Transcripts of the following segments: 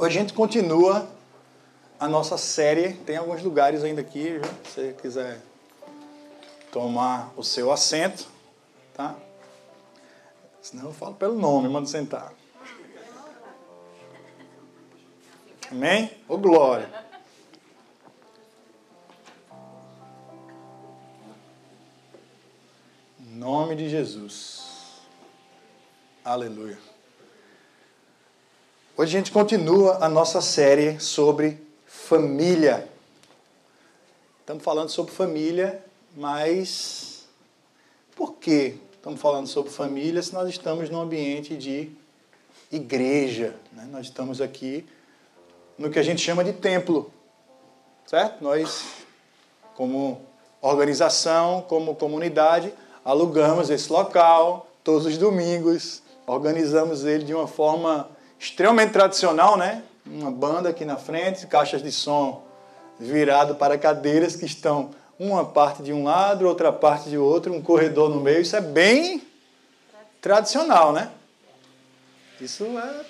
Hoje a gente continua a nossa série. Tem alguns lugares ainda aqui, se você quiser tomar o seu assento, tá? Senão eu falo pelo nome, mando sentar. Amém? Ô glória! Em nome de Jesus. Aleluia. Hoje a gente continua a nossa série sobre família. Estamos falando sobre família, mas por que estamos falando sobre família se nós estamos num ambiente de igreja? Né? Nós estamos aqui no que a gente chama de templo, certo? Nós, como organização, como comunidade, alugamos esse local todos os domingos, organizamos ele de uma forma extremamente tradicional, né? Uma banda aqui na frente, caixas de som virado para cadeiras que estão uma parte de um lado, outra parte de outro, um corredor no meio. Isso é bem tradicional, né? Isso é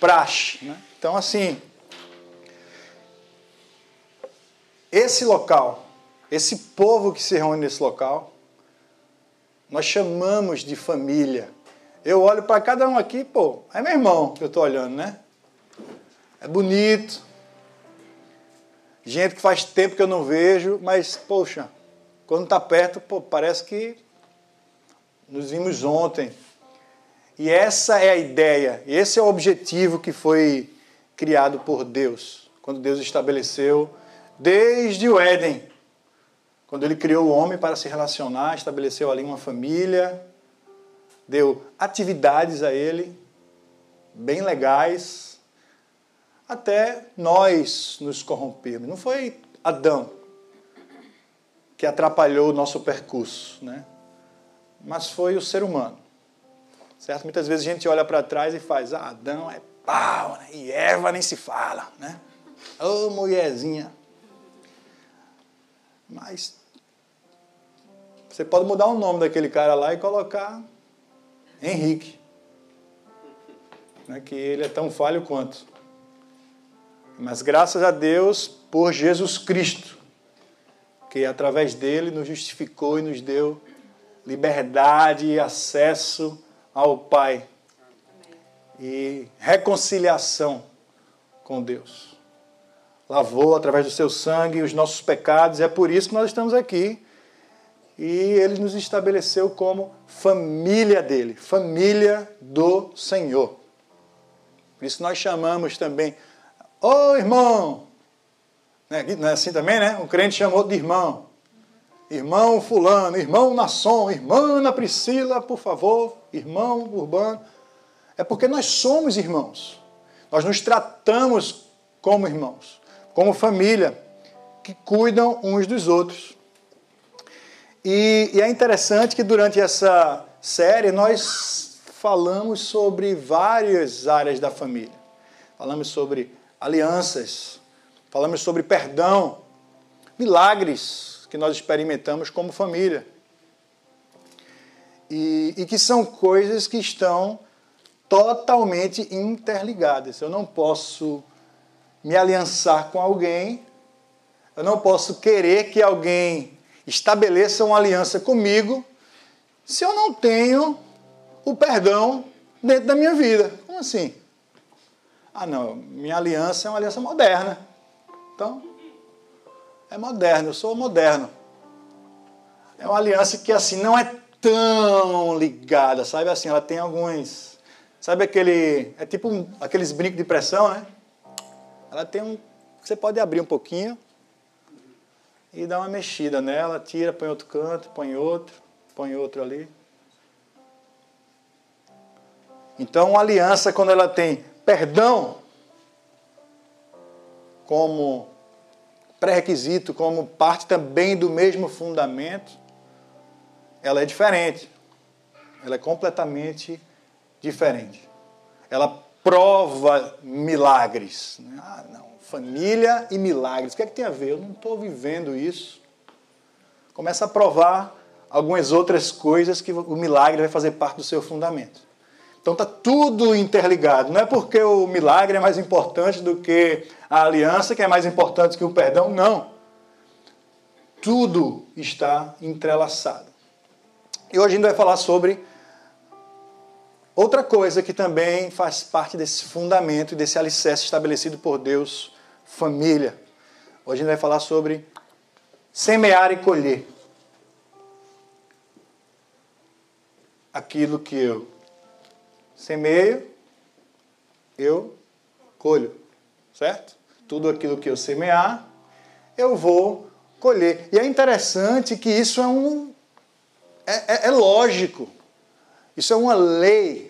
praxe, né? Então, assim, esse local, esse povo que se reúne nesse local, nós chamamos de família. Eu olho para cada um aqui, pô, é meu irmão que eu estou olhando, né? É bonito. Gente que faz tempo que eu não vejo, mas, poxa, quando está perto, pô, parece que nos vimos ontem. E essa é a ideia, esse é o objetivo que foi criado por Deus, quando Deus estabeleceu desde o Éden, quando ele criou o homem para se relacionar, estabeleceu ali uma família, deu atividades a ele, bem legais, até nós nos corrompermos. Não foi Adão que atrapalhou o nosso percurso, né? mas foi o ser humano. Certo? Muitas vezes a gente olha para trás e faz, ah, Adão é pau, né? e Eva nem se fala, né? Ô oh, mulherzinha. Mas você pode mudar o nome daquele cara lá e colocar Henrique. Né, que ele é tão falho quanto. Mas graças a Deus por Jesus Cristo, que através dele nos justificou e nos deu liberdade e acesso ao Pai e reconciliação com Deus. Lavou através do seu sangue os nossos pecados, e é por isso que nós estamos aqui e ele nos estabeleceu como família dele, família do Senhor. Por isso nós chamamos também, ô oh, irmão, né, não é assim também, né? O crente chamou de irmão. Irmão fulano, irmão Nasson, irmã Ana Priscila, por favor, irmão Urbano. É porque nós somos irmãos. Nós nos tratamos como irmãos, como família, que cuidam uns dos outros. E, e é interessante que durante essa série nós falamos sobre várias áreas da família. Falamos sobre alianças, falamos sobre perdão, milagres que nós experimentamos como família. E, e, que são coisas que estão totalmente interligadas. Eu não posso me aliançar com alguém, eu não posso querer que alguém estabeleça uma aliança comigo se eu não tenho o perdão dentro da minha vida. Como assim? Ah, não, minha aliança é uma aliança moderna. Então, é moderno, eu sou moderno. É uma aliança que, assim, não é tão ligada, sabe? Assim, ela tem alguns. Sabe aquele. É tipo aqueles brincos de pressão, né? Ela tem um. Você pode abrir um pouquinho e dá uma mexida nela, tira, põe outro canto, põe outro, põe outro ali. Então, uma aliança, quando ela tem perdão como pré-requisito, como parte também do mesmo fundamento, ela é diferente. Ela é completamente diferente. Ela prova milagres. Ah, não família e milagres. O que é que tem a ver? Eu não estou vivendo isso. Começa a provar algumas outras coisas que o milagre vai fazer parte do seu fundamento. Então está tudo interligado. Não é porque o milagre é mais importante do que a aliança, que é mais importante que o perdão, não. Tudo está entrelaçado. E hoje a gente vai falar sobre outra coisa que também faz parte desse fundamento e desse alicerce estabelecido por Deus, família. Hoje a gente vai falar sobre semear e colher. Aquilo que eu semeio, eu colho, certo? Tudo aquilo que eu semear, eu vou colher. E é interessante que isso é um. É, é, é lógico. Isso é uma lei.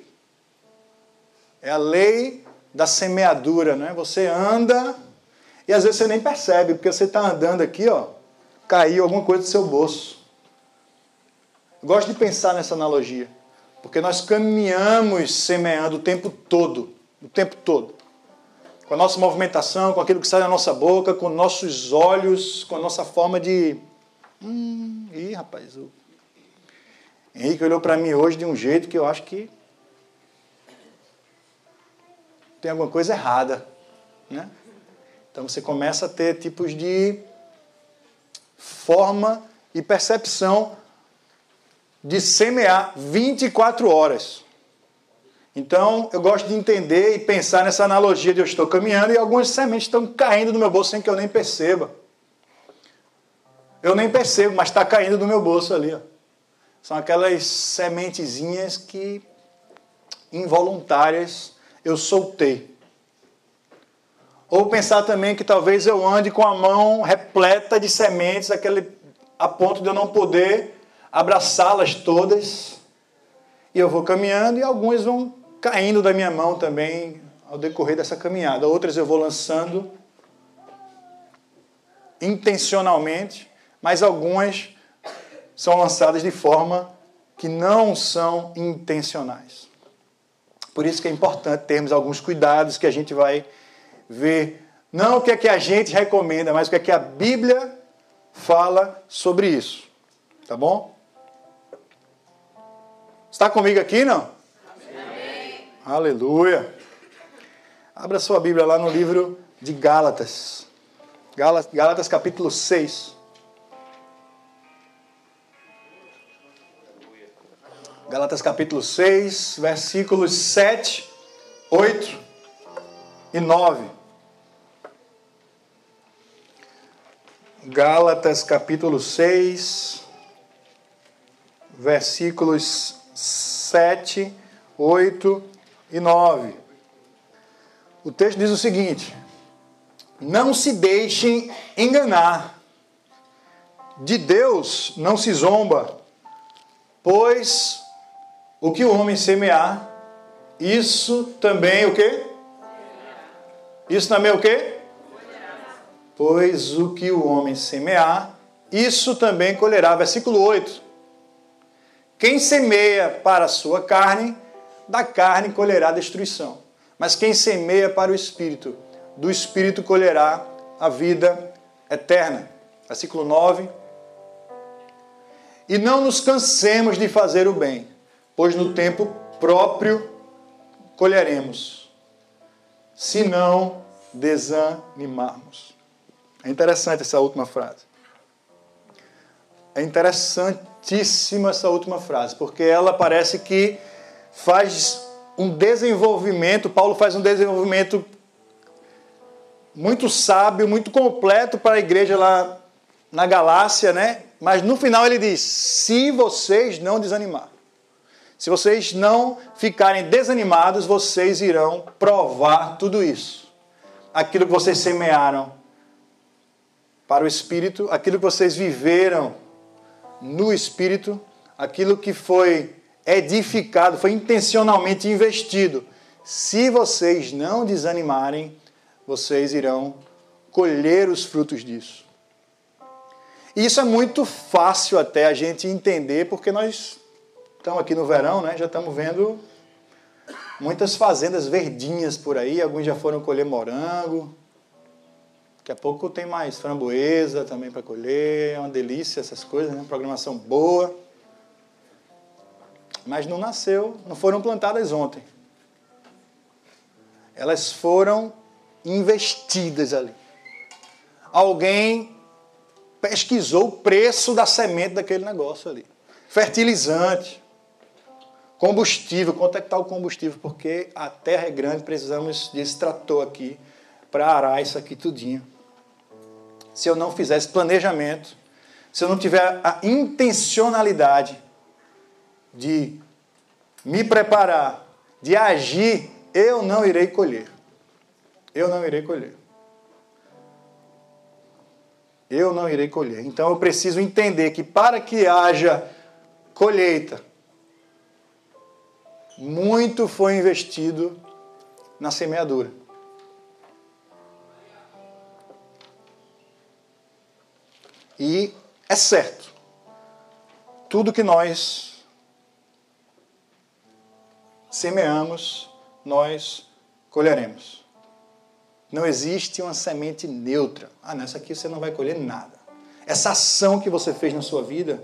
É a lei da semeadura, né? Você anda e às vezes você nem percebe, porque você está andando aqui, ó, caiu alguma coisa do seu bolso. Eu gosto de pensar nessa analogia, porque nós caminhamos semeando o tempo todo, o tempo todo com a nossa movimentação, com aquilo que sai da nossa boca, com nossos olhos, com a nossa forma de. Hum, ih, rapaz, o Henrique olhou para mim hoje de um jeito que eu acho que tem alguma coisa errada, né? Então você começa a ter tipos de forma e percepção de semear 24 horas. Então, eu gosto de entender e pensar nessa analogia de eu estou caminhando e algumas sementes estão caindo do meu bolso sem que eu nem perceba. Eu nem percebo, mas está caindo do meu bolso ali. Ó. São aquelas sementezinhas que, involuntárias, eu soltei. Ou pensar também que talvez eu ande com a mão repleta de sementes, aquele, a ponto de eu não poder abraçá-las todas. E eu vou caminhando e algumas vão caindo da minha mão também ao decorrer dessa caminhada. Outras eu vou lançando intencionalmente, mas algumas são lançadas de forma que não são intencionais. Por isso que é importante termos alguns cuidados que a gente vai ver, não o que é que a gente recomenda, mas o que é que a Bíblia fala sobre isso. Tá bom? Está comigo aqui, não? Aleluia. Abra sua Bíblia lá no livro de Gálatas. Gálatas, Gálatas capítulo 6. Gálatas capítulo 6, versículos 7, 8 e 9. Gálatas capítulo 6, versículos 7, 8 e e 9. O texto diz o seguinte: Não se deixem enganar. De Deus não se zomba, pois o que o homem semear, isso também o quê? Isso também o quê? Pois o que o homem semear, isso também colherá. Versículo 8. Quem semeia para a sua carne, da carne colherá destruição. Mas quem semeia para o espírito, do espírito colherá a vida eterna. Versículo 9. E não nos cansemos de fazer o bem, pois no tempo próprio colheremos, se não desanimarmos. É interessante essa última frase. É interessantíssima essa última frase, porque ela parece que faz um desenvolvimento, Paulo faz um desenvolvimento muito sábio, muito completo para a igreja lá na Galácia, né? Mas no final ele diz: se vocês não desanimar, se vocês não ficarem desanimados, vocês irão provar tudo isso. Aquilo que vocês semearam para o Espírito, aquilo que vocês viveram no Espírito, aquilo que foi edificado, foi intencionalmente investido. Se vocês não desanimarem, vocês irão colher os frutos disso. E isso é muito fácil até a gente entender, porque nós estamos aqui no verão, né? já estamos vendo muitas fazendas verdinhas por aí, alguns já foram colher morango. Daqui a pouco tem mais framboesa também para colher, é uma delícia essas coisas, né? programação boa. mas não nasceu, não foram plantadas ontem. Elas foram investidas ali. Alguém pesquisou o preço da semente daquele negócio ali. Fertilizante, combustível, quanto é que está o combustível? Porque a terra é grande, precisamos desse trator aqui para arar isso aqui tudinho. Se eu não fizesse planejamento, se eu não tiver a intencionalidade de me preparar, de agir, eu não irei colher. Eu não irei colher. Eu não irei colher. Então eu preciso entender que para que haja colheita, muito foi investido na semeadura. E é certo, tudo que nós semeamos, nós colheremos. Não existe uma semente neutra. Ah, nessa aqui você não vai colher nada. Essa ação que você fez na sua vida,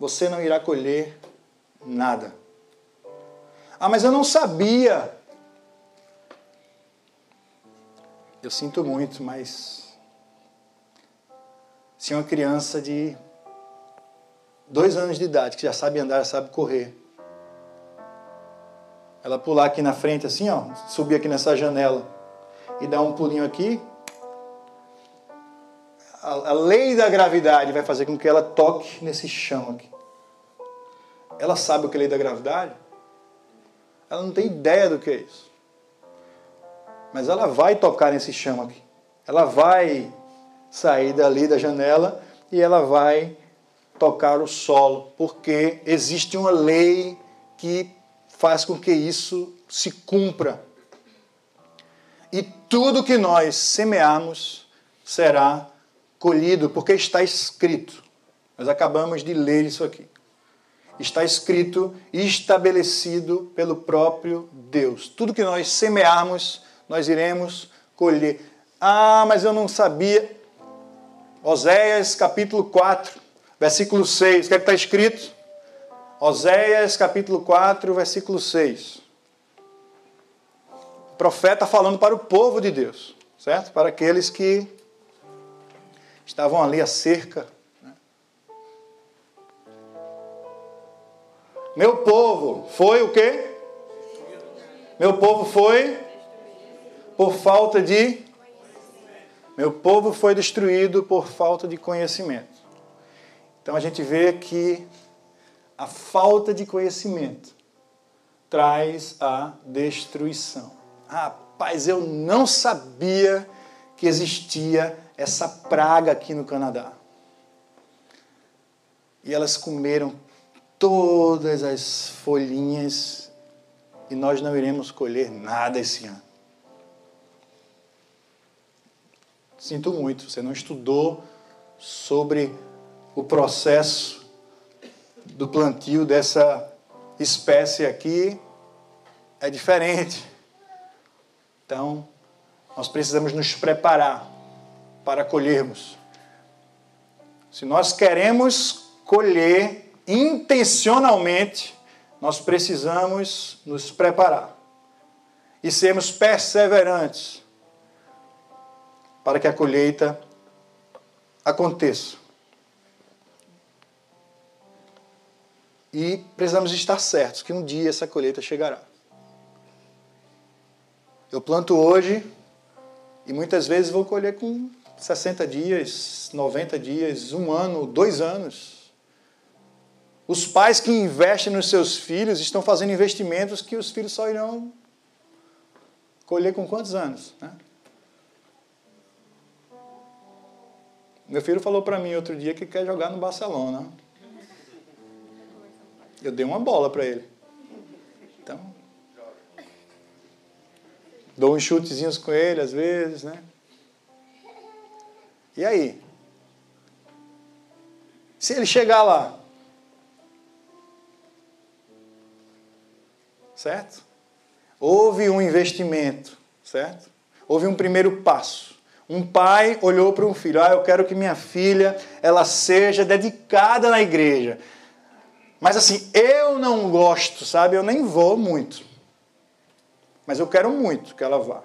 você não irá colher nada. Ah, mas eu não sabia. Eu sinto muito, mas se uma criança de dois anos de idade, que já sabe andar, sabe correr, ela pular aqui na frente assim, ó, subir aqui nessa janela e dar um pulinho aqui, a, a lei da gravidade vai fazer com que ela toque nesse chão aqui. Ela sabe o que é a lei da gravidade? Ela não tem ideia do que é isso. Mas ela vai tocar nesse chão aqui. Ela vai sair dali da janela e ela vai tocar o solo, porque existe uma lei que faz com que isso se cumpra. E tudo que nós semearmos será colhido, porque está escrito. Nós acabamos de ler isso aqui está escrito e estabelecido pelo próprio Deus. Tudo que nós semearmos, nós iremos colher. Ah, mas eu não sabia. Oséias capítulo 4, versículo 6. O que é está escrito? Oséias capítulo 4, versículo 6. O profeta falando para o povo de Deus, certo? Para aqueles que estavam ali a cerca Meu povo foi o quê? Meu povo foi por falta de. Meu povo foi destruído por falta de conhecimento. Então a gente vê que a falta de conhecimento traz a destruição. Rapaz, eu não sabia que existia essa praga aqui no Canadá. E elas comeram todas as folhinhas e nós não iremos colher nada esse ano. Sinto muito, você não estudou sobre o processo do plantio dessa espécie aqui, é diferente. Então, nós precisamos nos preparar para colhermos. Se nós queremos colher intencionalmente, nós precisamos nos preparar e sermos perseverantes para que a colheita aconteça. E precisamos estar certos que um dia essa colheita chegará. Eu planto hoje e muitas vezes vou colher com 60 dias, 90 dias, um ano, dois anos. Os pais que investem nos seus filhos estão fazendo investimentos que os filhos só irão colher com quantos anos? Né? Meu filho falou para mim outro dia que quer jogar no Barcelona. Eu dei uma bola para ele. Então, dou uns chutezinhos com ele às vezes, né? E aí? Se ele chegar lá certo? Houve um investimento, certo? Houve um primeiro passo. Um pai olhou para um filho, ah, eu quero que minha filha ela seja dedicada na igreja. Mas assim, eu não gosto, sabe? Eu nem vou muito. Mas eu quero muito que ela vá.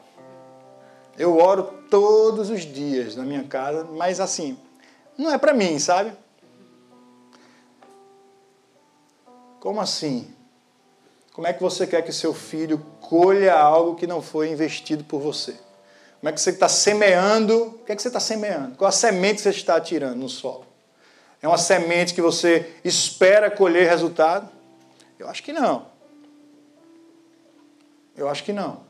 Eu oro todos os dias na minha casa, mas assim, não é para mim, sabe? Como assim? Como é que você quer que seu filho colha algo que não foi investido por você? Como é que você está semeando? O que é que você está semeando? Qual a semente você está tirando no solo? É uma semente que você espera colher resultado? Eu acho que não. Eu acho que não.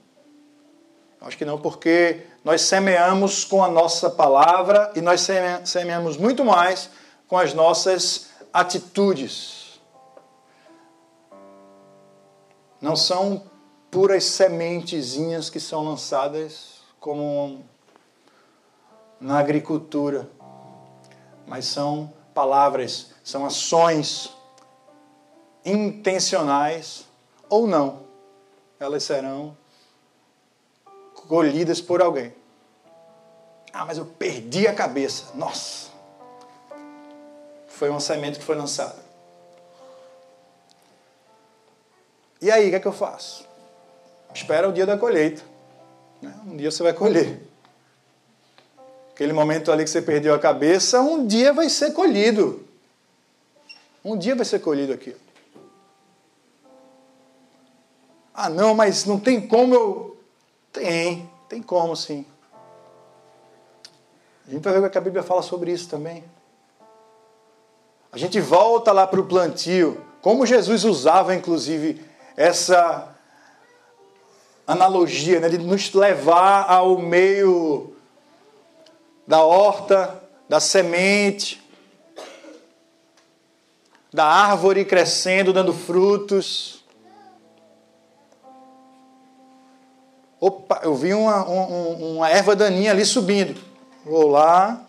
Eu acho que não, porque nós semeamos com a nossa palavra e nós semeamos muito mais com as nossas atitudes. Não são puras sementezinhas que são lançadas como na agricultura, mas são palavras, são ações intencionais ou não, elas serão colhidas por alguém. Ah, mas eu perdi a cabeça. Nossa! Foi uma semente que foi lançada. E aí, o que é que eu faço? Espera o dia da colheita. Né? Um dia você vai colher. Aquele momento ali que você perdeu a cabeça, um dia vai ser colhido. Um dia vai ser colhido aquilo. Ah, não, mas não tem como eu. Tem, tem como sim. A gente vai ver o que a Bíblia fala sobre isso também. A gente volta lá para o plantio, como Jesus usava, inclusive, essa analogia né, de nos levar ao meio da horta, da semente, da árvore crescendo, dando frutos. Opa, eu vi uma, uma, uma erva daninha ali subindo. Vou lá,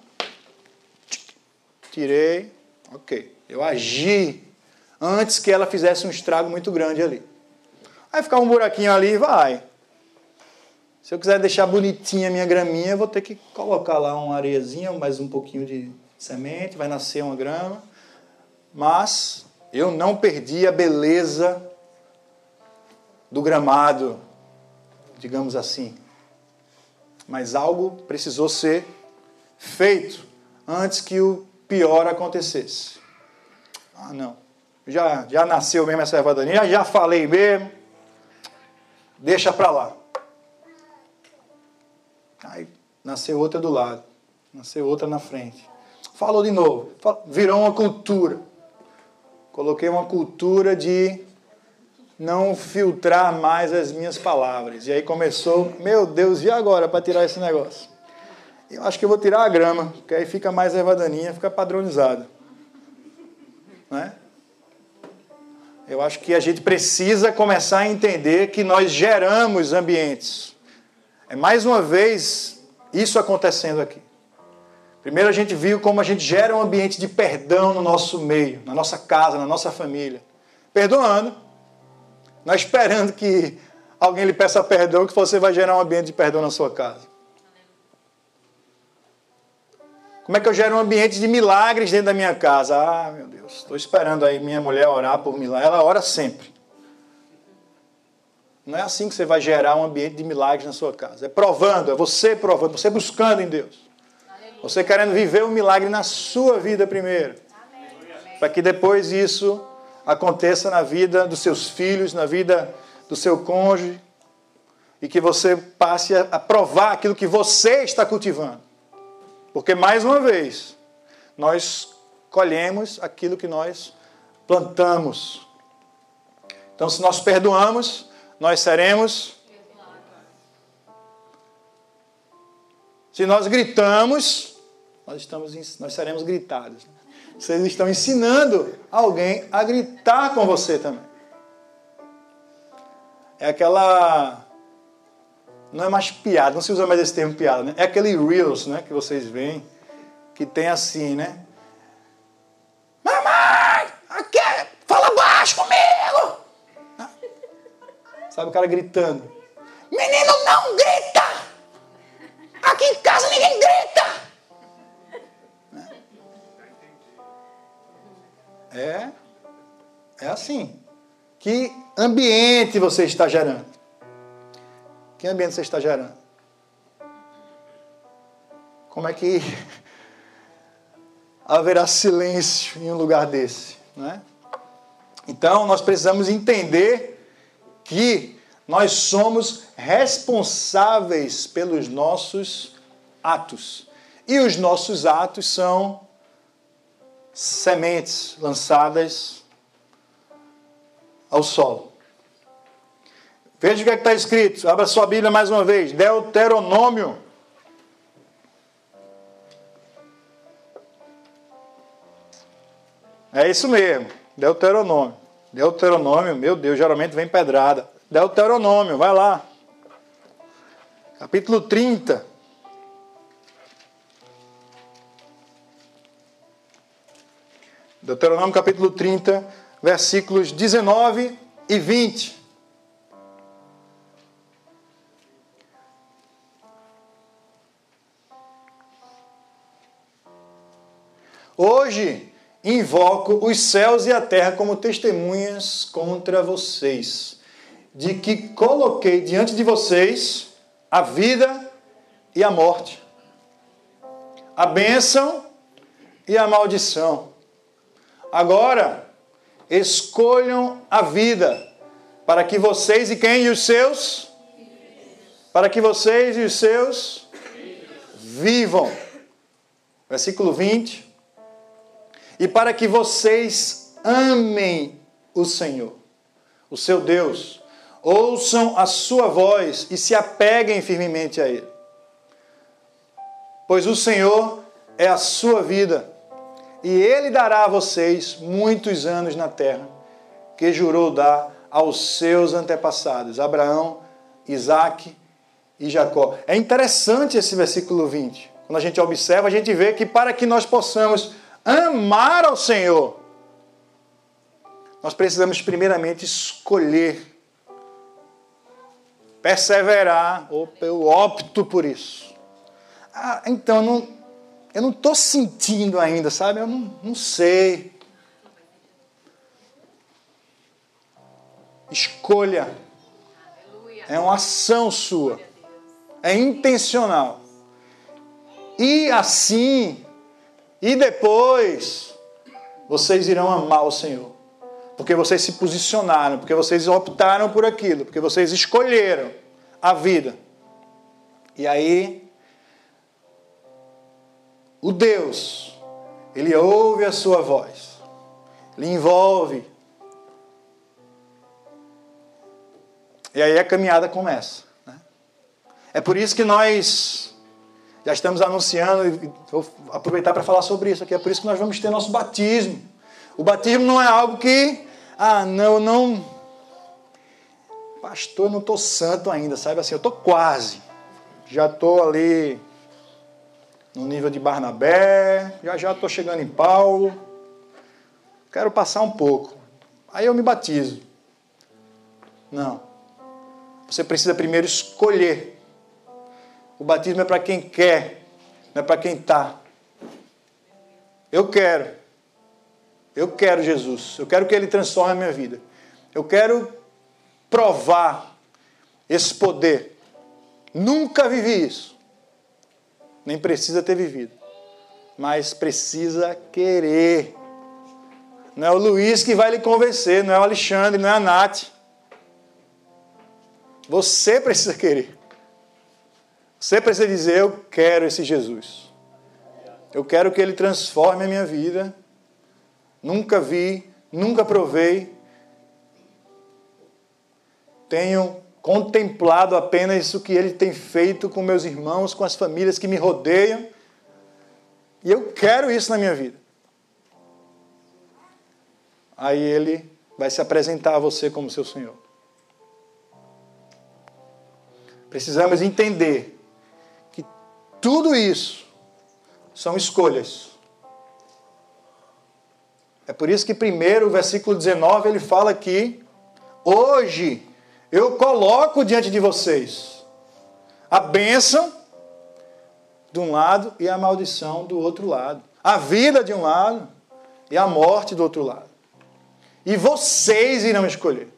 tirei, ok. Eu agi antes que ela fizesse um estrago muito grande ali. Aí ficar um buraquinho ali, vai. Se eu quiser deixar bonitinha a minha graminha, eu vou ter que colocar lá uma areiazinha, mais um pouquinho de semente, vai nascer uma grama. Mas eu não perdi a beleza do gramado, digamos assim. Mas algo precisou ser feito antes que o pior acontecesse. Ah, não. Já, já nasceu mesmo essa erva daninha, já falei mesmo. Deixa para lá. Aí nasceu outra do lado, nasceu outra na frente. Falou de novo, virou uma cultura. Coloquei uma cultura de não filtrar mais as minhas palavras. E aí começou, meu Deus, e agora para tirar esse negócio? Eu acho que eu vou tirar a grama, porque aí fica mais ervadaninha, fica padronizada. Né? Eu acho que a gente precisa começar a entender que nós geramos ambientes. É mais uma vez isso acontecendo aqui. Primeiro a gente viu como a gente gera um ambiente de perdão no nosso meio, na nossa casa, na nossa família. Perdoando, não esperando que alguém lhe peça perdão, que você vai gerar um ambiente de perdão na sua casa. Como é que eu gero um ambiente de milagres dentro da minha casa? Ah, meu Deus, estou esperando aí minha mulher orar por milagres. Ela ora sempre. Não é assim que você vai gerar um ambiente de milagres na sua casa. É provando, é você provando, você buscando em Deus. Aleluia. Você querendo viver um milagre na sua vida primeiro. Para que depois isso aconteça na vida dos seus filhos, na vida do seu cônjuge. E que você passe a provar aquilo que você está cultivando. Porque, mais uma vez, nós colhemos aquilo que nós plantamos. Então, se nós perdoamos, nós seremos. Se nós gritamos, nós, estamos, nós seremos gritados. Vocês estão ensinando alguém a gritar com você também. É aquela. Não é mais piada, não se usa mais esse termo piada, né? É aquele Reels né, que vocês veem, que tem assim, né? Mamãe! Aqui, fala baixo comigo! Sabe o cara gritando. Menino, não grita! Aqui em casa ninguém grita! É? assim, que ambiente você está gerando? Que ambiente você está gerando? Como é que haverá silêncio em um lugar desse? Não é? Então, nós precisamos entender que nós somos responsáveis pelos nossos atos. E os nossos atos são sementes lançadas ao solo. Veja o que é está escrito. Abra sua Bíblia mais uma vez. Deuteronômio. É isso mesmo. Deuteronômio. Deuteronômio, meu Deus, geralmente vem pedrada. Deuteronômio, vai lá. Capítulo 30. Deuteronômio capítulo 30, versículos 19 e 20. Hoje invoco os céus e a terra como testemunhas contra vocês, de que coloquei diante de vocês a vida e a morte, a bênção e a maldição. Agora, escolham a vida, para que vocês e quem? E os seus? Para que vocês e os seus vivam. Versículo 20 e para que vocês amem o Senhor, o seu Deus, ouçam a sua voz e se apeguem firmemente a Ele. Pois o Senhor é a sua vida, e Ele dará a vocês muitos anos na terra, que jurou dar aos seus antepassados, Abraão, Isaac e Jacó. É interessante esse versículo 20. Quando a gente observa, a gente vê que para que nós possamos amar ao Senhor, nós precisamos primeiramente escolher, perseverar, ou eu opto por isso. Ah, então, não, eu não estou sentindo ainda, sabe? Eu não, não sei. Escolha. É uma ação sua. É intencional. E assim e depois, vocês irão amar o Senhor. Porque vocês se posicionaram, porque vocês optaram por aquilo, porque vocês escolheram a vida. E aí, o Deus, ele ouve a sua voz, ele envolve. E aí a caminhada começa. Né? É por isso que nós já estamos anunciando, e vou aproveitar para falar sobre isso aqui. É por isso que nós vamos ter nosso batismo. O batismo não é algo que, ah, não, não. Pastor, eu não estou santo ainda, sabe assim? Eu estou quase. Já estou ali no nível de Barnabé, já já estou chegando em Paulo. Quero passar um pouco. Aí eu me batizo. Não. Você precisa primeiro escolher o batismo é para quem quer, não é para quem está. Eu quero. Eu quero Jesus. Eu quero que Ele transforme a minha vida. Eu quero provar esse poder. Nunca vivi isso. Nem precisa ter vivido. Mas precisa querer. Não é o Luiz que vai lhe convencer, não é o Alexandre, não é a Nath. Você precisa querer. Você precisa dizer: Eu quero esse Jesus. Eu quero que ele transforme a minha vida. Nunca vi, nunca provei. Tenho contemplado apenas o que ele tem feito com meus irmãos, com as famílias que me rodeiam. E eu quero isso na minha vida. Aí ele vai se apresentar a você como seu Senhor. Precisamos entender tudo isso são escolhas. É por isso que primeiro, o versículo 19, ele fala que hoje eu coloco diante de vocês a bênção de um lado e a maldição do outro lado. A vida de um lado e a morte do outro lado. E vocês irão escolher.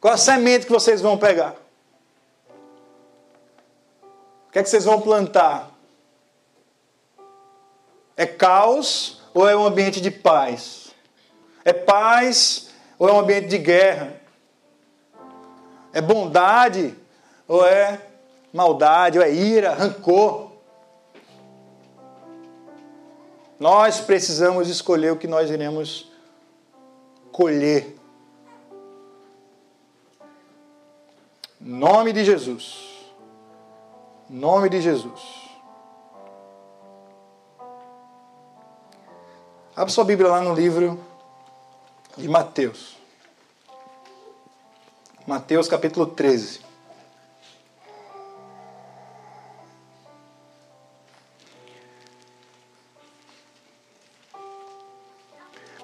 Qual a semente que vocês vão pegar? O que é que vocês vão plantar? É caos ou é um ambiente de paz? É paz ou é um ambiente de guerra? É bondade ou é maldade, ou é ira, rancor? Nós precisamos escolher o que nós iremos colher. Nome de Jesus. Nome de Jesus. Abra sua Bíblia lá no livro de Mateus. Mateus capítulo 13.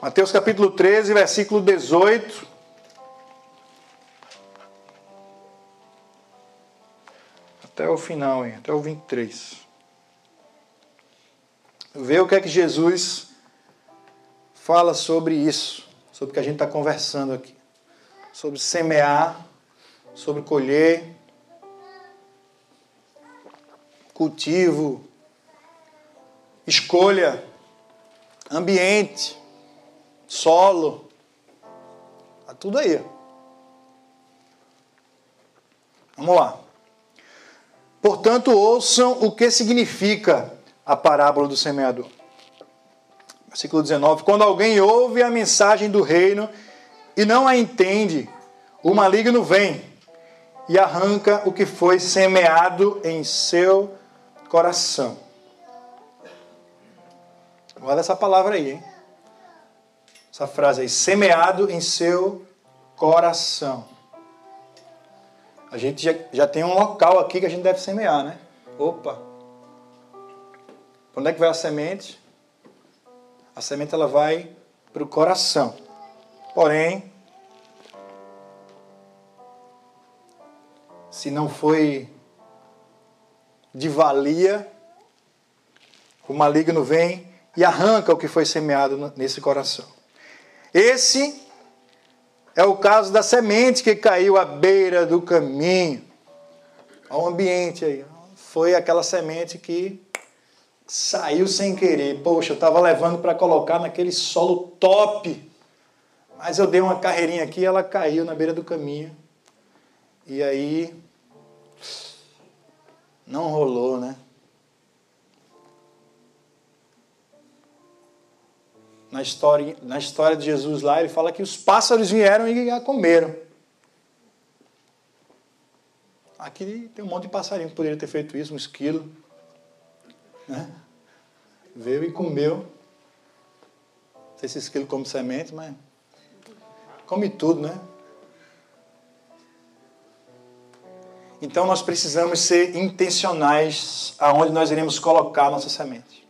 Mateus capítulo 13, versículo 18. Até o final, hein? até o 23. Vê o que é que Jesus fala sobre isso, sobre o que a gente está conversando aqui. Sobre semear, sobre colher, cultivo, escolha, ambiente solo. Está tudo aí. Vamos lá. Portanto, ouçam o que significa a parábola do semeador. Versículo 19: Quando alguém ouve a mensagem do reino e não a entende, o maligno vem e arranca o que foi semeado em seu coração. Olha essa palavra aí, hein? essa frase aí, semeado em seu coração. A gente já, já tem um local aqui que a gente deve semear, né? Opa! Onde é que vai a semente? A semente ela vai para o coração. Porém, se não foi de valia, o maligno vem e arranca o que foi semeado nesse coração. Esse é o caso da semente que caiu à beira do caminho. Olha o ambiente aí. Foi aquela semente que saiu sem querer. Poxa, eu estava levando para colocar naquele solo top. Mas eu dei uma carreirinha aqui e ela caiu na beira do caminho. E aí. Não rolou, né? História, na história de Jesus lá, ele fala que os pássaros vieram e a comeram. Aqui tem um monte de passarinho que poderia ter feito isso, um esquilo. Né? Veio e comeu. Não sei se esquilo come semente, mas come tudo, né? Então nós precisamos ser intencionais aonde nós iremos colocar nossa semente.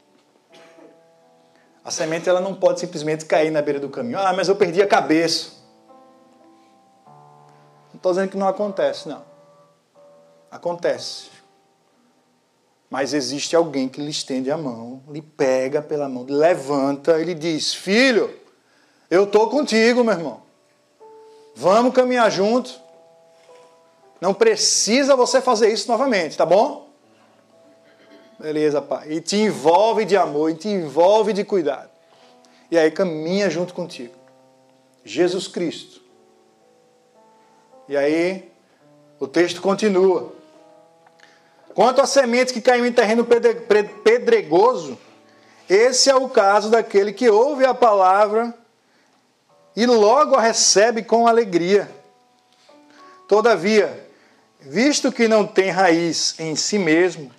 A semente ela não pode simplesmente cair na beira do caminho. Ah, mas eu perdi a cabeça. Não estou dizendo que não acontece, não. Acontece. Mas existe alguém que lhe estende a mão, lhe pega pela mão, levanta e lhe diz: Filho, eu estou contigo, meu irmão. Vamos caminhar junto. Não precisa você fazer isso novamente, tá bom? Beleza, pai. E te envolve de amor, e te envolve de cuidado. E aí caminha junto contigo. Jesus Cristo. E aí o texto continua. Quanto à semente que caiu em terreno pedregoso, esse é o caso daquele que ouve a palavra e logo a recebe com alegria. Todavia, visto que não tem raiz em si mesmo,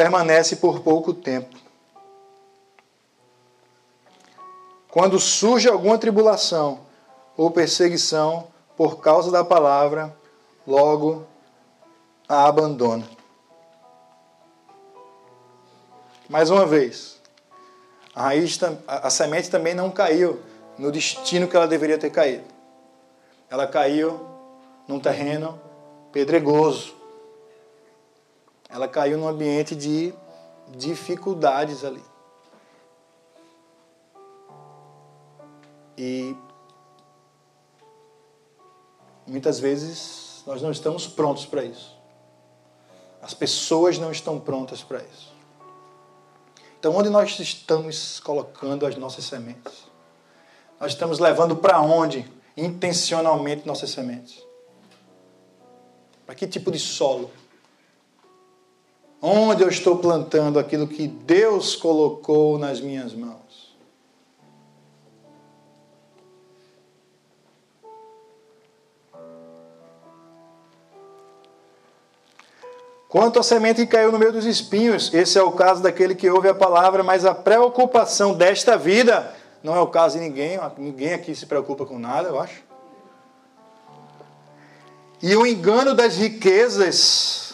permanece por pouco tempo. Quando surge alguma tribulação ou perseguição por causa da palavra, logo a abandona. Mais uma vez, a raiz, a semente também não caiu no destino que ela deveria ter caído. Ela caiu num terreno pedregoso. Ela caiu num ambiente de dificuldades ali. E muitas vezes nós não estamos prontos para isso. As pessoas não estão prontas para isso. Então, onde nós estamos colocando as nossas sementes? Nós estamos levando para onde intencionalmente nossas sementes? Para que tipo de solo? Onde eu estou plantando aquilo que Deus colocou nas minhas mãos? Quanto à semente que caiu no meio dos espinhos, esse é o caso daquele que ouve a palavra, mas a preocupação desta vida não é o caso de ninguém, ninguém aqui se preocupa com nada, eu acho. E o engano das riquezas,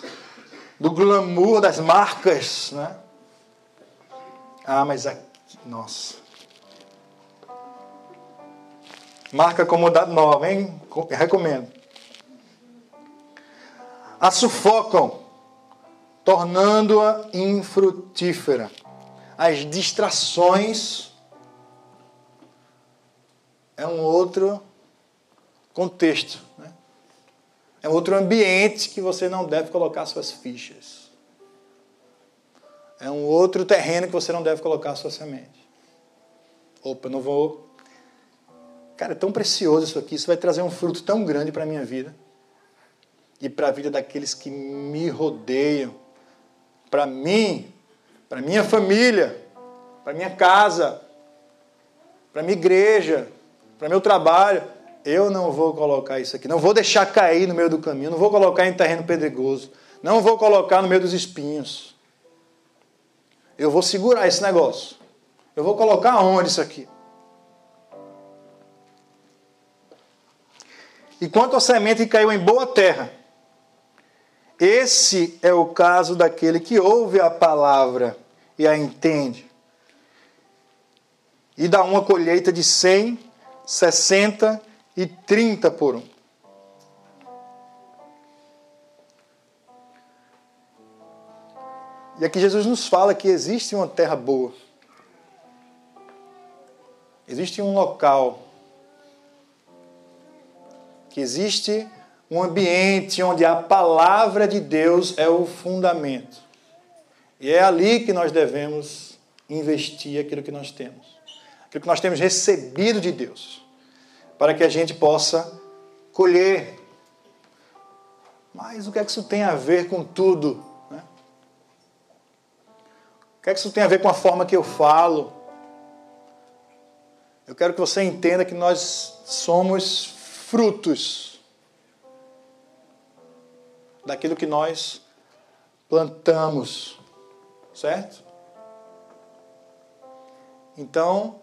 do glamour, das marcas, né? Ah, mas aqui, nossa. Marca comodidade nova, hein? Recomendo. A sufocam tornando-a infrutífera. As distrações é um outro contexto, né? É outro ambiente que você não deve colocar suas fichas. É um outro terreno que você não deve colocar sua semente. Opa, não vou. Cara, é tão precioso isso aqui, isso vai trazer um fruto tão grande para a minha vida e para a vida daqueles que me rodeiam para mim, para minha família, para minha casa, para minha igreja, para meu trabalho, eu não vou colocar isso aqui. Não vou deixar cair no meio do caminho. Não vou colocar em terreno pedregoso. Não vou colocar no meio dos espinhos. Eu vou segurar esse negócio. Eu vou colocar onde isso aqui? E quanto à semente que caiu em boa terra, esse é o caso daquele que ouve a palavra e a entende. E dá uma colheita de 100, 60 e 30 por um. E aqui Jesus nos fala que existe uma terra boa. Existe um local. Que existe um ambiente onde a palavra de Deus é o fundamento. E é ali que nós devemos investir aquilo que nós temos, aquilo que nós temos recebido de Deus, para que a gente possa colher. Mas o que é que isso tem a ver com tudo? Né? O que é que isso tem a ver com a forma que eu falo? Eu quero que você entenda que nós somos frutos daquilo que nós plantamos, certo? Então,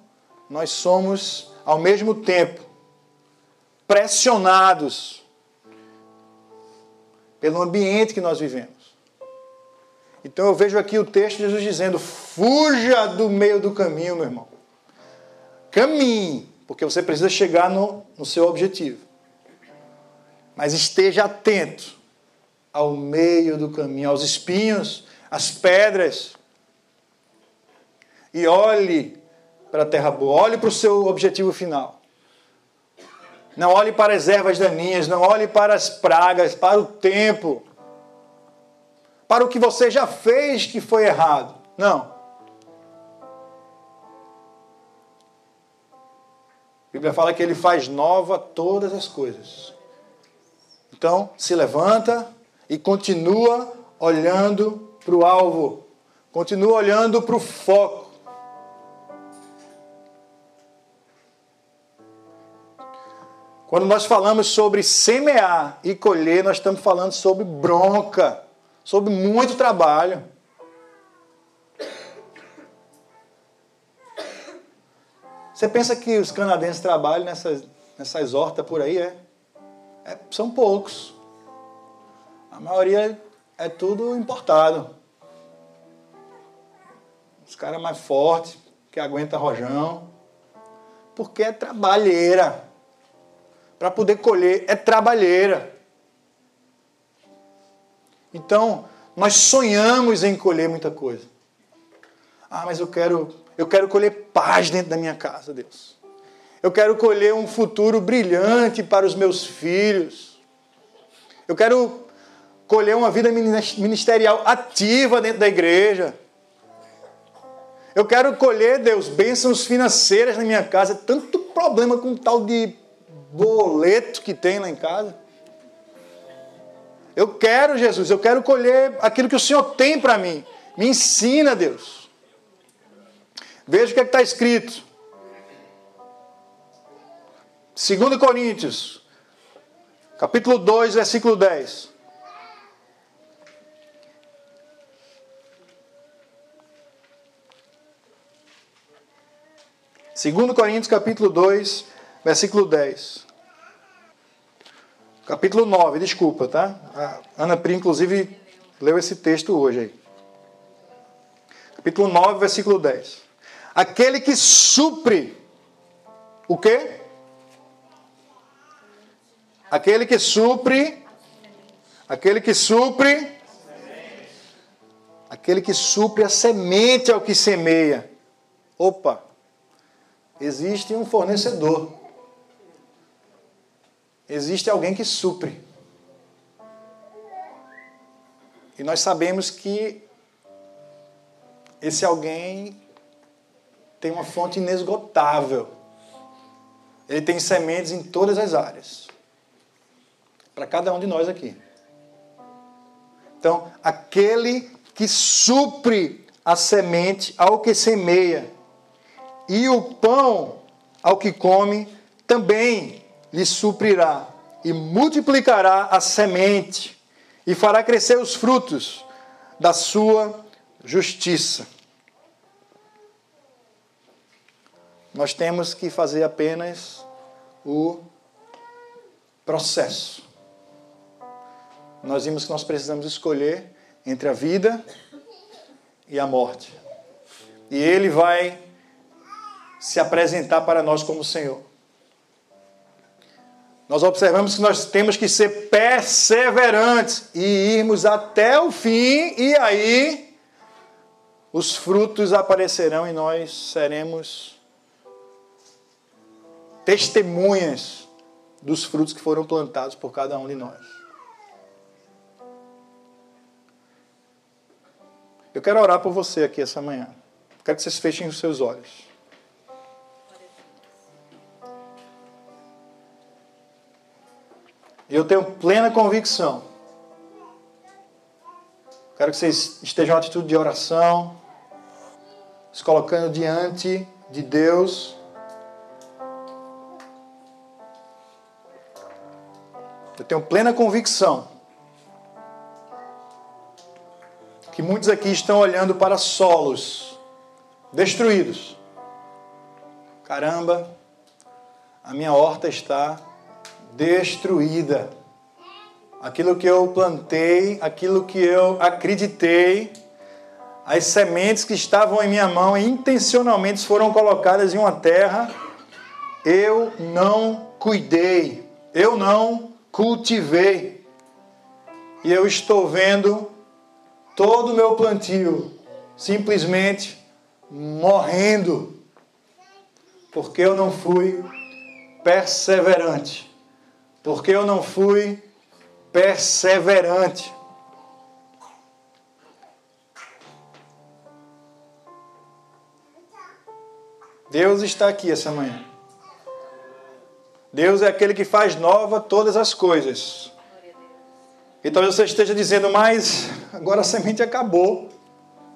nós somos, ao mesmo tempo, pressionados pelo ambiente que nós vivemos. Então eu vejo aqui o texto de Jesus dizendo: fuja do meio do caminho, meu irmão. Caminhe, porque você precisa chegar no, no seu objetivo. Mas esteja atento ao meio do caminho, aos espinhos, às pedras. E olhe para a terra boa, olhe para o seu objetivo final. Não olhe para as ervas daninhas, não olhe para as pragas, para o tempo, para o que você já fez que foi errado. Não. A Bíblia fala que ele faz nova todas as coisas. Então, se levanta, e continua olhando para o alvo, continua olhando para o foco. Quando nós falamos sobre semear e colher, nós estamos falando sobre bronca, sobre muito trabalho. Você pensa que os canadenses trabalham nessas, nessas hortas por aí, é? é são poucos. A maioria é tudo importado. Os caras mais fortes, que aguenta rojão. Porque é trabalheira. Para poder colher, é trabalheira. Então, nós sonhamos em colher muita coisa. Ah, mas eu quero, eu quero colher paz dentro da minha casa, Deus. Eu quero colher um futuro brilhante para os meus filhos. Eu quero colher uma vida ministerial ativa dentro da igreja. Eu quero colher, Deus, bênçãos financeiras na minha casa. Tanto problema com tal de boleto que tem lá em casa. Eu quero, Jesus, eu quero colher aquilo que o Senhor tem para mim. Me ensina, Deus. Veja o que é está escrito. 2 Coríntios, capítulo 2, versículo 10. Segundo Coríntios capítulo 2, versículo 10. Capítulo 9, desculpa, tá? A Ana Pri, inclusive, leu esse texto hoje aí. Capítulo 9, versículo 10. Aquele que supre o quê? Aquele que supre aquele que supre aquele que supre a semente ao que semeia. Opa. Existe um fornecedor. Existe alguém que supre. E nós sabemos que esse alguém tem uma fonte inesgotável. Ele tem sementes em todas as áreas. Para cada um de nós aqui. Então, aquele que supre a semente ao que semeia, e o pão ao que come também lhe suprirá, e multiplicará a semente, e fará crescer os frutos da sua justiça. Nós temos que fazer apenas o processo. Nós vimos que nós precisamos escolher entre a vida e a morte. E Ele vai se apresentar para nós como Senhor. Nós observamos que nós temos que ser perseverantes e irmos até o fim, e aí os frutos aparecerão e nós seremos testemunhas dos frutos que foram plantados por cada um de nós. Eu quero orar por você aqui essa manhã. Quero que vocês fechem os seus olhos. E eu tenho plena convicção. Quero que vocês estejam em atitude de oração, se colocando diante de Deus. Eu tenho plena convicção que muitos aqui estão olhando para solos destruídos. Caramba, a minha horta está destruída. Aquilo que eu plantei, aquilo que eu acreditei, as sementes que estavam em minha mão intencionalmente foram colocadas em uma terra, eu não cuidei, eu não cultivei. E eu estou vendo todo o meu plantio simplesmente morrendo, porque eu não fui perseverante porque eu não fui perseverante. Deus está aqui essa manhã. Deus é aquele que faz nova todas as coisas. E talvez você esteja dizendo, mas agora a semente acabou.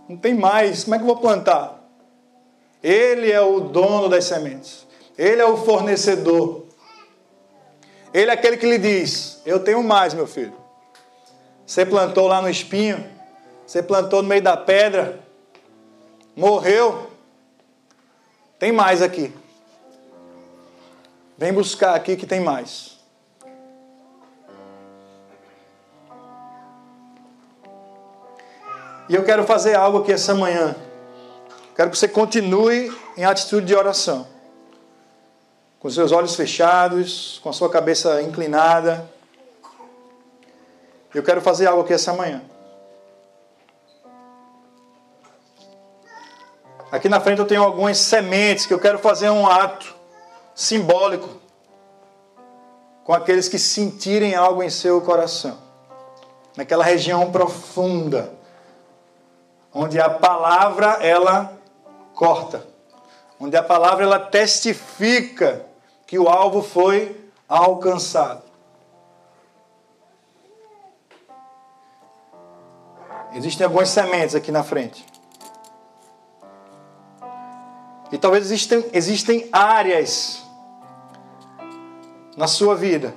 Não tem mais. Como é que eu vou plantar? Ele é o dono das sementes. Ele é o fornecedor. Ele é aquele que lhe diz: Eu tenho mais, meu filho. Você plantou lá no espinho, você plantou no meio da pedra, morreu. Tem mais aqui. Vem buscar aqui que tem mais. E eu quero fazer algo aqui essa manhã. Quero que você continue em atitude de oração com seus olhos fechados, com a sua cabeça inclinada. Eu quero fazer algo aqui essa manhã. Aqui na frente eu tenho algumas sementes que eu quero fazer um ato simbólico com aqueles que sentirem algo em seu coração, naquela região profunda, onde a palavra ela corta, onde a palavra ela testifica que o alvo foi alcançado. Existem algumas sementes aqui na frente. E talvez existem, existem áreas na sua vida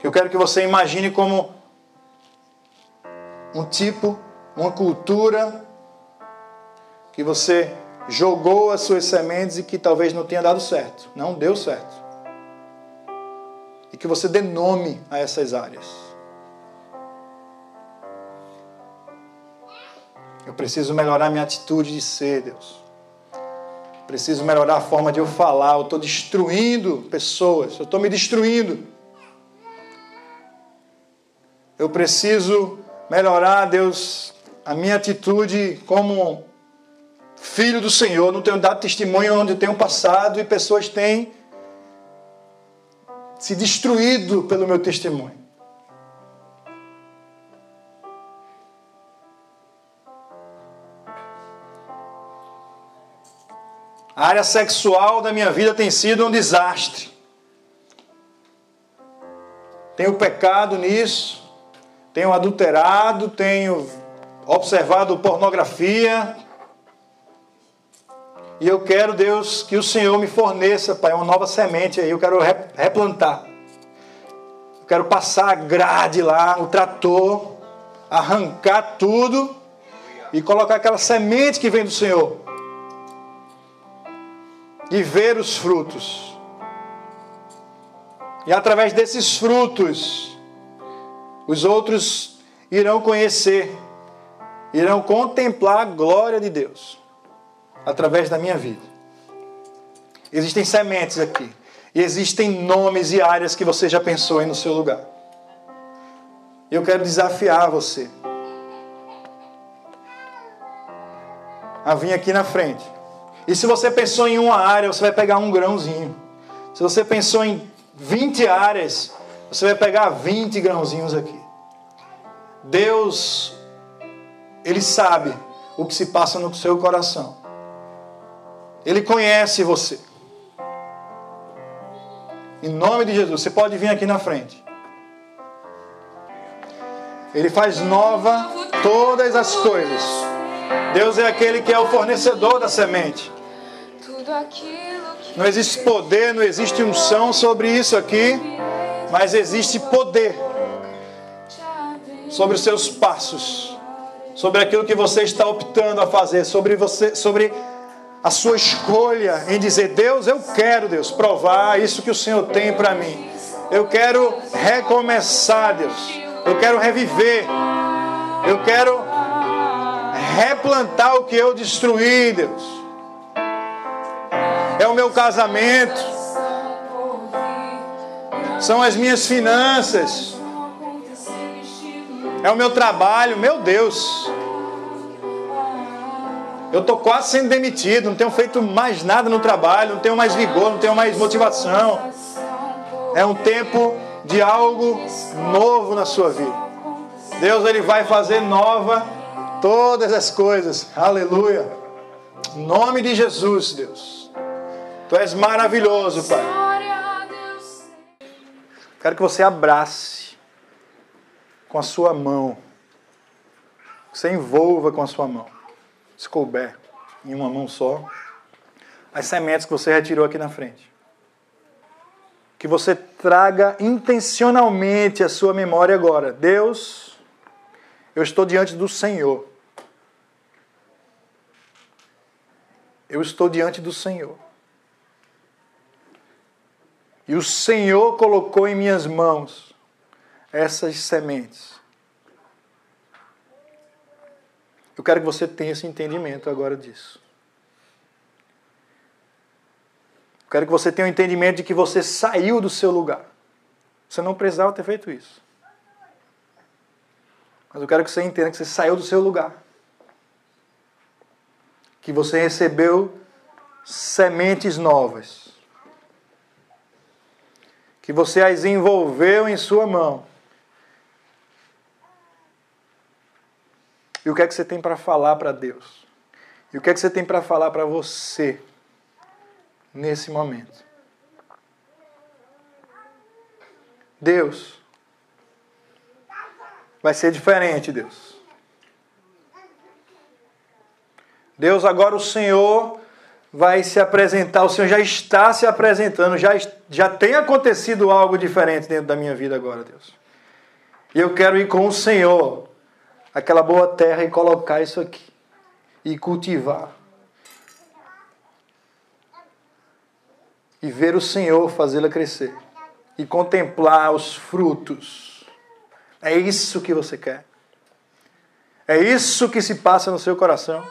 que eu quero que você imagine como um tipo, uma cultura que você jogou as suas sementes e que talvez não tenha dado certo, não deu certo. E que você dê nome a essas áreas. Eu preciso melhorar minha atitude de ser, Deus. Preciso melhorar a forma de eu falar. Eu estou destruindo pessoas. Eu estou me destruindo. Eu preciso melhorar, Deus, a minha atitude como filho do Senhor. Não tenho dado testemunho onde tenho passado e pessoas têm se destruído pelo meu testemunho. A área sexual da minha vida tem sido um desastre. Tenho pecado nisso, tenho adulterado, tenho observado pornografia. E eu quero, Deus, que o Senhor me forneça, Pai, uma nova semente aí. Eu quero replantar. Eu quero passar a grade lá, o trator, arrancar tudo e colocar aquela semente que vem do Senhor e ver os frutos. E através desses frutos, os outros irão conhecer, irão contemplar a glória de Deus através da minha vida. Existem sementes aqui. E existem nomes e áreas que você já pensou aí no seu lugar. Eu quero desafiar você a vir aqui na frente e se você pensou em uma área, você vai pegar um grãozinho. Se você pensou em 20 áreas, você vai pegar 20 grãozinhos aqui. Deus, Ele sabe o que se passa no seu coração. Ele conhece você. Em nome de Jesus, você pode vir aqui na frente. Ele faz nova todas as coisas. Deus é aquele que é o fornecedor da semente. Não existe poder, não existe unção sobre isso aqui, mas existe poder sobre os seus passos, sobre aquilo que você está optando a fazer, sobre você, sobre a sua escolha em dizer: Deus, eu quero, Deus, provar isso que o Senhor tem para mim. Eu quero recomeçar, Deus. Eu quero reviver. Eu quero replantar o que eu destruí, Deus. É o meu casamento. São as minhas finanças. É o meu trabalho, meu Deus. Eu estou quase sendo demitido, não tenho feito mais nada no trabalho, não tenho mais vigor, não tenho mais motivação. É um tempo de algo novo na sua vida. Deus ele vai fazer nova todas as coisas. Aleluia. Em nome de Jesus, Deus. Tu és maravilhoso, Pai. Quero que você abrace com a sua mão. Você envolva com a sua mão. Se couber em uma mão só. As sementes que você retirou aqui na frente. Que você traga intencionalmente a sua memória agora. Deus, eu estou diante do Senhor. Eu estou diante do Senhor. E o Senhor colocou em minhas mãos essas sementes. Eu quero que você tenha esse entendimento agora disso. Eu quero que você tenha o um entendimento de que você saiu do seu lugar. Você não precisava ter feito isso. Mas eu quero que você entenda que você saiu do seu lugar que você recebeu sementes novas. Que você as envolveu em sua mão. E o que é que você tem para falar para Deus? E o que é que você tem para falar para você nesse momento? Deus, vai ser diferente, Deus. Deus, agora o Senhor vai se apresentar, o Senhor já está se apresentando, já, já tem acontecido algo diferente dentro da minha vida agora, Deus. E eu quero ir com o Senhor, aquela boa terra, e colocar isso aqui, e cultivar. E ver o Senhor fazê-la crescer, e contemplar os frutos. É isso que você quer. É isso que se passa no seu coração.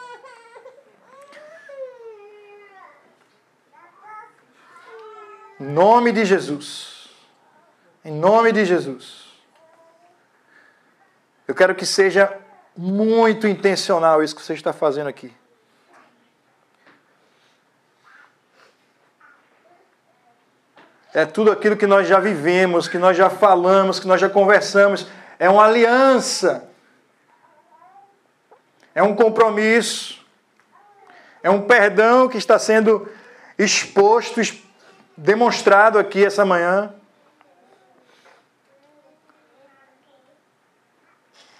Em nome de Jesus. Em nome de Jesus. Eu quero que seja muito intencional isso que você está fazendo aqui. É tudo aquilo que nós já vivemos, que nós já falamos, que nós já conversamos. É uma aliança. É um compromisso. É um perdão que está sendo exposto, demonstrado aqui essa manhã.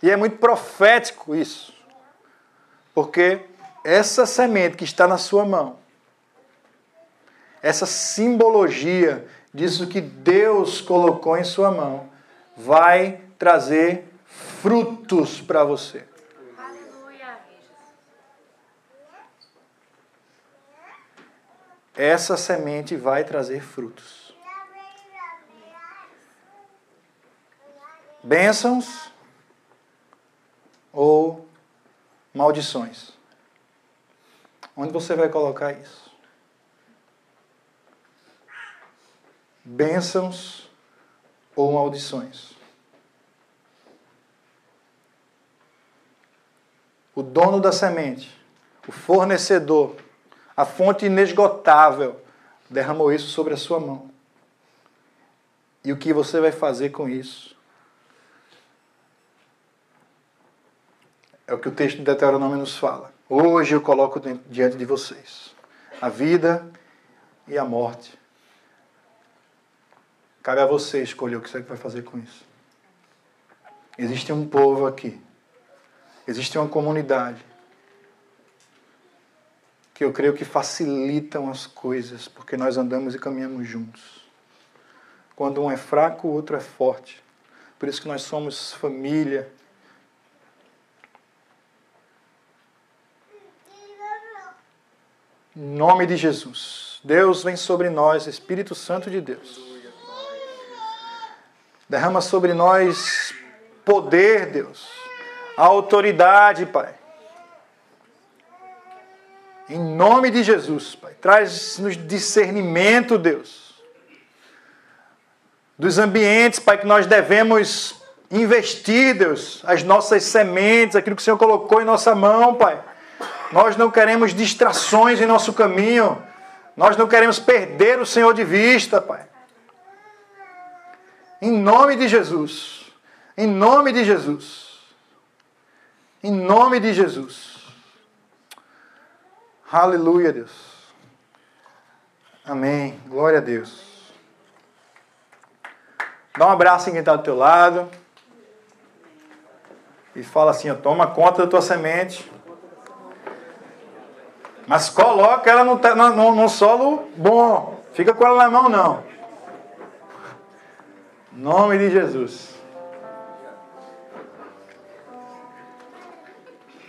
E é muito profético isso. Porque essa semente que está na sua mão, essa simbologia disso que Deus colocou em sua mão, vai trazer frutos para você. essa semente vai trazer frutos. Bênçãos ou maldições? Onde você vai colocar isso? Bênçãos ou maldições? O dono da semente, o fornecedor, a fonte inesgotável derramou isso sobre a sua mão. E o que você vai fazer com isso? É o que o texto de Deuteronômio nos fala. Hoje eu coloco diante de vocês a vida e a morte. Cabe a você escolher o que você vai fazer com isso. Existe um povo aqui. Existe uma comunidade que eu creio que facilitam as coisas, porque nós andamos e caminhamos juntos. Quando um é fraco, o outro é forte. Por isso que nós somos família. Em nome de Jesus. Deus vem sobre nós, Espírito Santo de Deus. Derrama sobre nós poder, Deus. Autoridade, Pai. Em nome de Jesus, Pai. Traz-nos discernimento, Deus. Dos ambientes, Pai, que nós devemos investir, Deus, as nossas sementes, aquilo que o Senhor colocou em nossa mão, Pai. Nós não queremos distrações em nosso caminho. Nós não queremos perder o Senhor de vista, Pai. Em nome de Jesus. Em nome de Jesus. Em nome de Jesus. Aleluia, Deus. Amém. Glória a Deus. Dá um abraço em quem está do teu lado. E fala assim, toma conta da tua semente. Mas coloca ela no, no, no solo bom. Fica com ela na mão, não. Nome de Jesus.